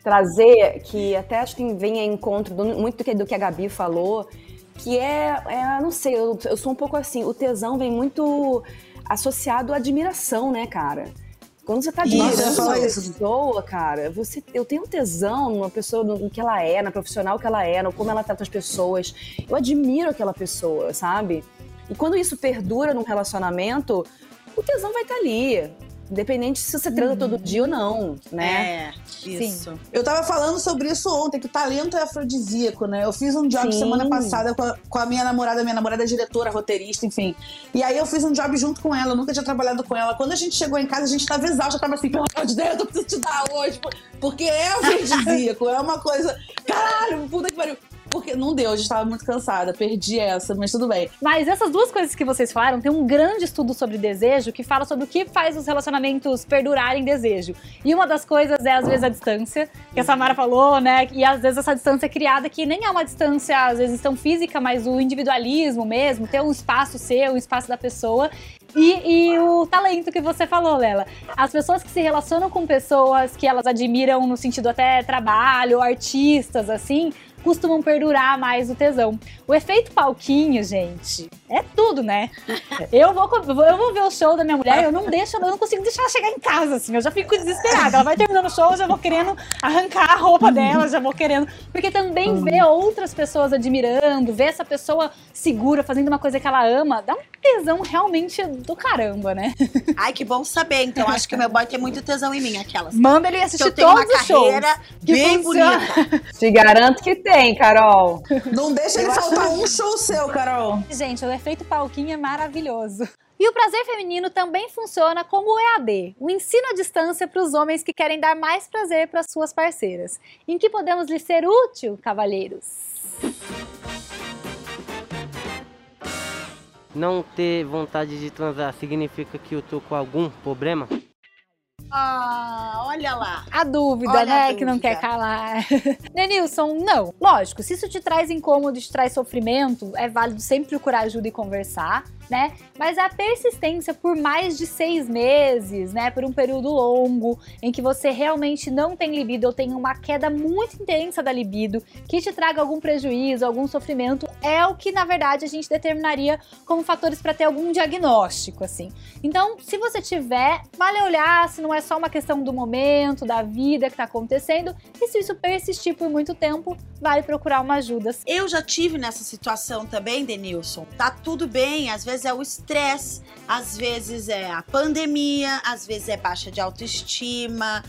trazer, que até acho que vem a encontro do, muito do que, do que a Gabi falou, que é, é não sei, eu, eu sou um pouco assim, o tesão vem muito associado à admiração, né, cara? Quando você tá admirando uma pessoa, cara, você, eu tenho tesão numa pessoa, no que ela é, na profissional que ela é, no como ela trata as pessoas. Eu admiro aquela pessoa, sabe? E quando isso perdura num relacionamento, o tesão vai estar tá ali. Independente se você transa todo dia ou não, né? É, isso. Eu tava falando sobre isso ontem, que o talento é afrodisíaco, né? Eu fiz um job Sim. semana passada com a, com a minha namorada, minha namorada é diretora, roteirista, enfim. E aí eu fiz um job junto com ela, eu nunca tinha trabalhado com ela. Quando a gente chegou em casa, a gente tava exausta, eu tava assim, pelo amor de Deus, eu preciso te dar hoje. Porque é afrodisíaco, é uma coisa. Caralho, puta que pariu. Porque não deu, a gente tava muito cansada, perdi essa, mas tudo bem. Mas essas duas coisas que vocês falaram, tem um grande estudo sobre desejo que fala sobre o que faz os relacionamentos perdurarem desejo. E uma das coisas é, às vezes, a distância, que a Samara falou, né? E às vezes essa distância é criada que nem é uma distância, às vezes, tão física, mas o individualismo mesmo, ter um espaço seu, um espaço da pessoa. E, e o talento que você falou, Lela. As pessoas que se relacionam com pessoas que elas admiram no sentido até trabalho, artistas, assim, costumam perdurar mais o tesão. O efeito palquinho, gente, é tudo, né? Eu vou, eu vou ver o show da minha mulher, eu não deixo, eu não consigo deixar ela chegar em casa, assim, eu já fico desesperada. Ela vai terminando o show, eu já vou querendo arrancar a roupa dela, já vou querendo. Porque também ver outras pessoas admirando, ver essa pessoa segura, fazendo uma coisa que ela ama, dá um tesão realmente do caramba, né? Ai, que bom saber. Então, acho que meu boy tem muito tesão em mim, aquelas. Manda ele assistir eu todos os shows. carreira que bem funciona. bonita. Te garanto que tem, Carol. Não deixa ele Eu acho faltar um show seu, Carol. Gente, o efeito palquinho é maravilhoso. E o prazer feminino também funciona como o EAD, o ensino à distância para os homens que querem dar mais prazer para suas parceiras. Em que podemos lhes ser útil, cavalheiros? Não ter vontade de transar significa que eu tô com algum problema? Ah, olha lá. A dúvida, Olha né? a Que não dúvida. quer calar. Nenilson, não. Lógico, se isso te traz incômodo, te traz sofrimento, é válido sempre procurar ajuda e conversar, né? Mas a persistência por mais de seis meses, né? Por um período longo, em que você realmente não tem libido ou tem uma queda muito intensa da libido, que te traga algum prejuízo, algum sofrimento, é o que, na verdade, a gente determinaria como fatores para ter algum diagnóstico, assim. Então, se você tiver, vale olhar se não é só uma questão do momento, da vida que tá acontecendo, e se isso persistir por muito tempo, vale procurar uma ajuda. Eu já tive nessa situação também, Denilson. Tá tudo bem, às vezes é o estresse, às vezes é a pandemia, às vezes é baixa de autoestima,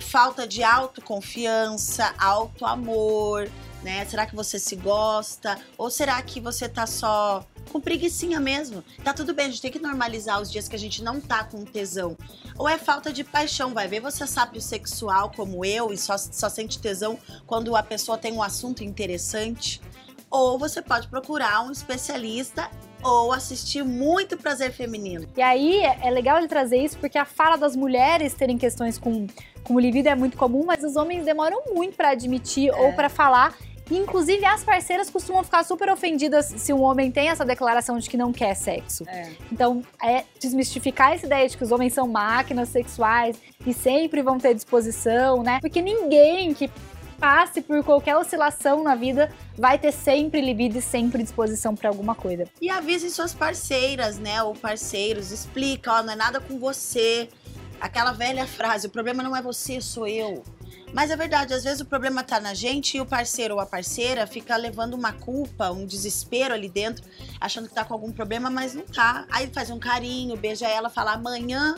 falta de autoconfiança, autoamor, né? Será que você se gosta? Ou será que você tá só com preguiçinha mesmo? Tá tudo bem, a gente tem que normalizar os dias que a gente não tá com tesão. Ou é falta de paixão, vai ver você sabe sexual como eu e só, só sente tesão quando a pessoa tem um assunto interessante. Ou você pode procurar um especialista ou assistir muito prazer feminino. E aí é é legal ele trazer isso porque a fala das mulheres terem questões com, com libido é muito comum, mas os homens demoram muito pra admitir ou pra falar. Inclusive, as parceiras costumam ficar super ofendidas se um homem tem essa declaração de que não quer sexo. Então, é desmistificar essa ideia de que os homens são máquinas sexuais e sempre vão ter disposição, né? Porque ninguém que passe por qualquer oscilação na vida vai ter sempre libido e sempre disposição pra alguma coisa. E avisem suas parceiras, né? Ou parceiros, explica, ó, não é nada com você. Aquela velha frase, o problema não é você, sou eu. Mas é verdade, às vezes o problema tá na gente e o parceiro ou a parceira fica levando uma culpa, um desespero ali dentro, achando que tá com algum problema, mas não tá. Aí faz um carinho, beija ela, fala amanhã,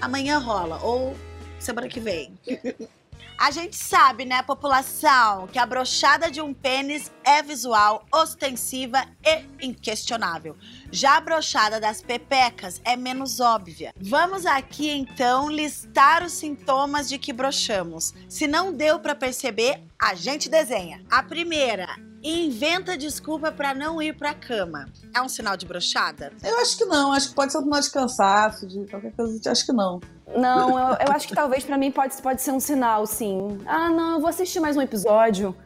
amanhã rola, ou semana que vem. A gente sabe, né, população, que a brochada de um pênis é visual, ostensiva e inquestionável. Já a brochada das pepecas é menos óbvia. Vamos aqui então listar os sintomas de que brochamos. Se não deu pra perceber, a gente desenha. A primeira, inventa desculpa pra não ir pra cama. É um sinal de brochada? Eu acho que não, acho que pode ser um sinal de cansaço, de qualquer coisa, acho que não. Não, eu, eu acho que talvez pra mim pode, pode ser um sinal, sim. Ah, não, eu vou assistir mais um episódio.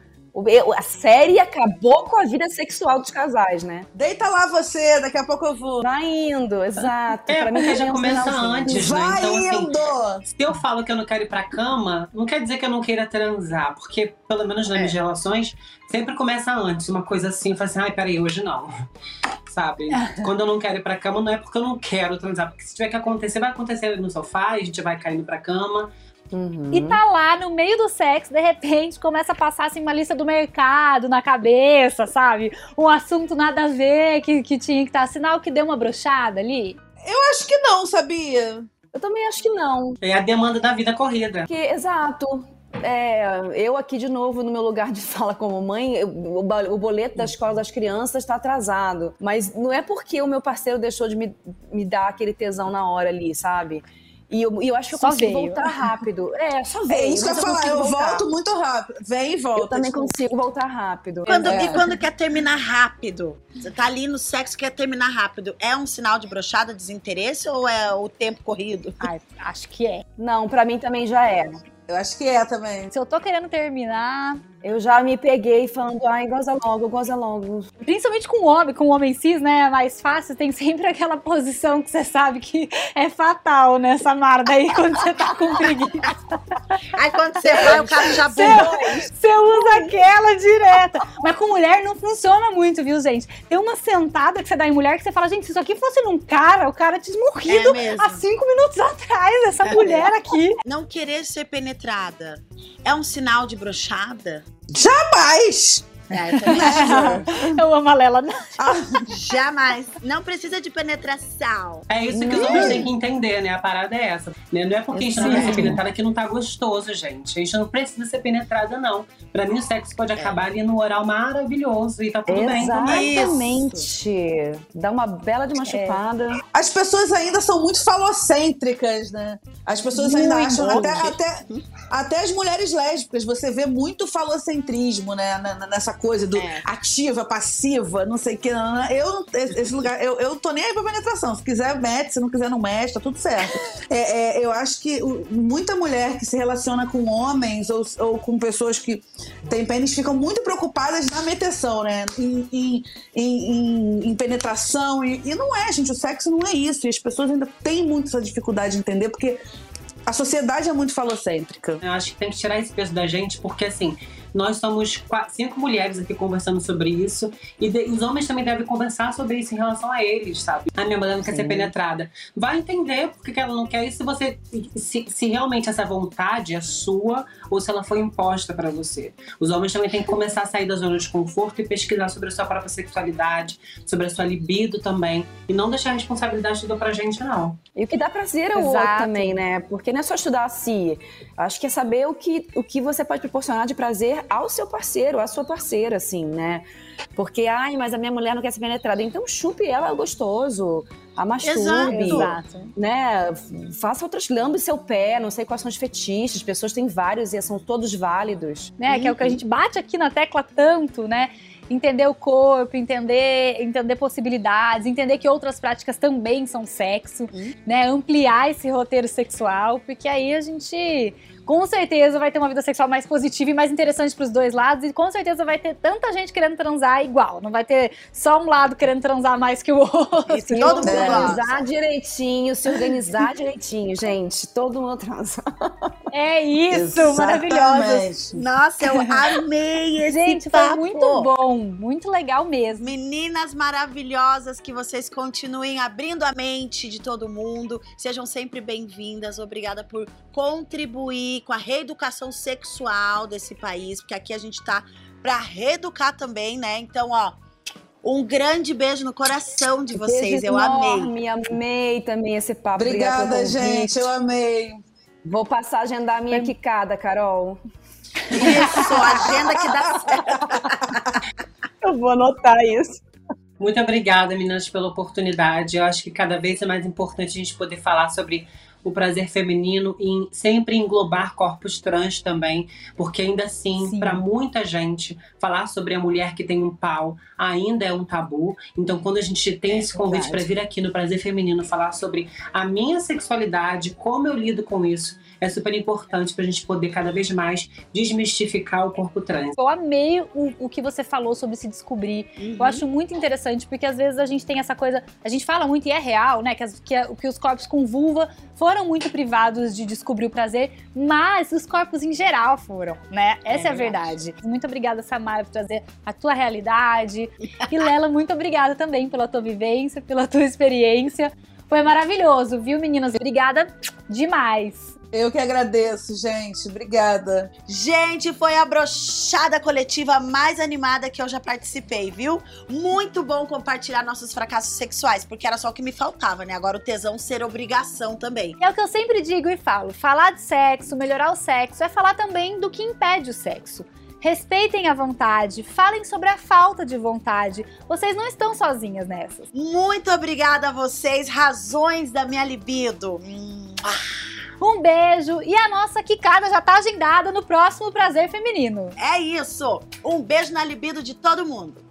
A série acabou com a vida sexual dos casais, né? Deita lá você, daqui a pouco eu vou. Vai indo, exato. É, pra mim já é um começa antes, né? Vai Então, assim, indo! Se eu falo que eu não quero ir pra cama, não quer dizer que eu não queira transar, porque, pelo menos nas minhas relações, sempre começa antes. Uma coisa assim, eu falo assim, ai, peraí, hoje não. Sabe? Quando eu não quero ir pra cama, não é porque eu não quero transar, porque se tiver que acontecer, vai acontecer ali no sofá, a gente vai caindo pra cama. Uhum. E tá lá no meio do sexo, de repente começa a passar assim uma lista do mercado na cabeça, sabe? Um assunto nada a ver que, que tinha que estar. Sinal que deu uma brochada ali. Eu acho que não, sabia? Eu também acho que não. É a demanda da vida corrida. Porque, exato. É, eu aqui de novo no meu lugar de fala como mãe, o, o boleto da escola das crianças está atrasado. Mas não é porque o meu parceiro deixou de me, me dar aquele tesão na hora ali, sabe? E eu, e eu acho que eu Só consigo veio. voltar rápido. É, só veio. É isso que eu ia falar, eu voltar. volto muito rápido. Vem e volta. Eu também tipo. consigo voltar rápido. Quando, É. E quando quer terminar rápido? Você tá ali no sexo quer terminar rápido. É um sinal de brochada, desinteresse ou é o tempo corrido? Ai, acho que é. Não, pra mim também já é. Eu acho que é também. Se eu tô querendo terminar, Eu já me peguei falando, ai, goza logo, goza logo. principalmente com o homem, com o homem cis, né? É mais fácil, tem sempre aquela posição que você sabe que é fatal, né, Samara? Daí quando você tá com preguiça. Aí quando você vai, o cara já bumba. você usa aquela direta. Mas com mulher não funciona muito, viu, gente? Tem uma sentada que você dá em mulher que você fala, gente, se isso aqui fosse num cara, o cara tinha morrido É mesmo. há cinco minutos atrás, essa mulher aqui. Não querer ser penetrada é um sinal de brochada? Jamais! É, eu. Eu amo a Lela. Jamais. Não precisa de penetração. É isso que os homens têm que entender, né? A parada é essa. Né? Não é porque a gente não quer Sim. ser penetrada que não tá gostoso, gente. A gente não precisa ser penetrada, não. Pra mim, o sexo pode acabar ali no oral maravilhoso e tá tudo bem também. Exatamente. Dá uma bela de uma chupada. As pessoas ainda são muito falocêntricas, né? As pessoas ainda Muito. acham, até, até, até as mulheres lésbicas, você vê muito falocentrismo, né? Nessa coisa do É. ativa, passiva, não sei o que. não, não. Eu, não- esse lugar, eu, eu tô nem aí pra penetração. Se quiser, mete, se não quiser, não mexe, tá tudo certo. É, é, eu acho que o- muita mulher que se relaciona com homens ou, ou com pessoas que têm pênis ficam muito preocupadas na meteção, né? Em, em, em- em- em penetração. E, e não é, gente. O sexo não é isso. E as pessoas ainda têm muito essa dificuldade de entender, porque a sociedade é muito falocêntrica. Eu acho que tem que tirar esse peso da gente, porque assim, nós somos qua- cinco mulheres aqui conversando sobre isso, e de- os homens também devem conversar sobre isso em relação a eles, sabe? A minha mulher não quer ser penetrada. Vai entender por que ela não quer e se você. Se, se realmente essa vontade é sua ou se ela foi imposta pra você. Os homens também têm que começar a sair da zona de conforto e pesquisar sobre a sua própria sexualidade, sobre a sua libido também. E não deixar a responsabilidade toda pra gente, não. E o que dá prazer ao Exato. outro também, né? Porque não é só estudar a si. Acho que é saber o que, o que você pode proporcionar de prazer ao seu parceiro, à sua parceira, assim, né? Porque, ai, mas a minha mulher não quer ser penetrada. Então chupe ela gostoso. A masturbe. Exato. Né? Faça outras. Lambe seu pé. Não sei quais são os fetiches. Pessoas têm vários e são todos válidos. né? Que é o que a gente bate aqui na tecla tanto, né? Entender o corpo, entender, entender possibilidades, entender que outras práticas também são sexo, né? Ampliar esse roteiro sexual, porque aí a gente com certeza vai ter uma vida sexual mais positiva e mais interessante pros dois lados, e com certeza vai ter tanta gente querendo transar igual. Não vai ter só um lado querendo transar mais que o outro. Isso, todo Se mundo organizar direitinho, se organizar direitinho, gente. Todo mundo transar. É isso, Exatamente. maravilhoso. Nossa, eu amei esse Gente, foi papo. muito bom, muito legal mesmo. Meninas maravilhosas, que vocês continuem abrindo a mente de todo mundo. Sejam sempre bem-vindas. Obrigada por contribuir com a reeducação sexual desse país, porque aqui a gente tá pra reeducar também, né? Então, ó, um grande beijo no coração de vocês. Beijo Eu amei. enorme, amei também esse papo. Obrigada gente. Eu amei. Vou passar a agendar a minha quicada, Carol. Isso, agenda que dá certo. Eu vou anotar isso. Muito obrigada, meninas, pela oportunidade. Eu acho que cada vez é mais importante a gente poder falar sobre o prazer feminino e sempre englobar corpos trans também, porque ainda assim, Sim. para muita gente, falar sobre a mulher que tem um pau ainda é um tabu. Então, quando a gente tem esse convite para vir aqui no Prazer Feminino falar sobre a minha sexualidade, como eu lido com isso, é super importante para a gente poder cada vez mais desmistificar o corpo trans. Eu amei o, o que você falou sobre se descobrir. Uhum. Eu acho muito interessante, porque às vezes a gente tem essa coisa. A gente fala muito e é real, né? Que, as- que, a- que os corpos com vulva foram muito privados de descobrir o prazer, mas os corpos em geral foram, né? Essa é, a verdade. Muito obrigada, Samara, por trazer a tua realidade. E Lela, muito obrigada também pela tua vivência, pela tua experiência. Foi maravilhoso, viu, meninas? Obrigada demais. Eu que agradeço, gente. Obrigada. Gente, foi a brochada coletiva mais animada que eu já participei, viu? Muito bom compartilhar nossos fracassos sexuais, porque era só o que me faltava, né? Agora o tesão ser obrigação também. É o que eu sempre digo e falo: falar de sexo, melhorar o sexo, é falar também do que impede o sexo. Respeitem a vontade, falem sobre a falta de vontade. Vocês não estão sozinhas nessas. Muito obrigada a vocês, razões da minha libido. Um beijo e a nossa quicada já tá agendada no próximo Prazer Feminino. É isso. Um beijo na libido de todo mundo.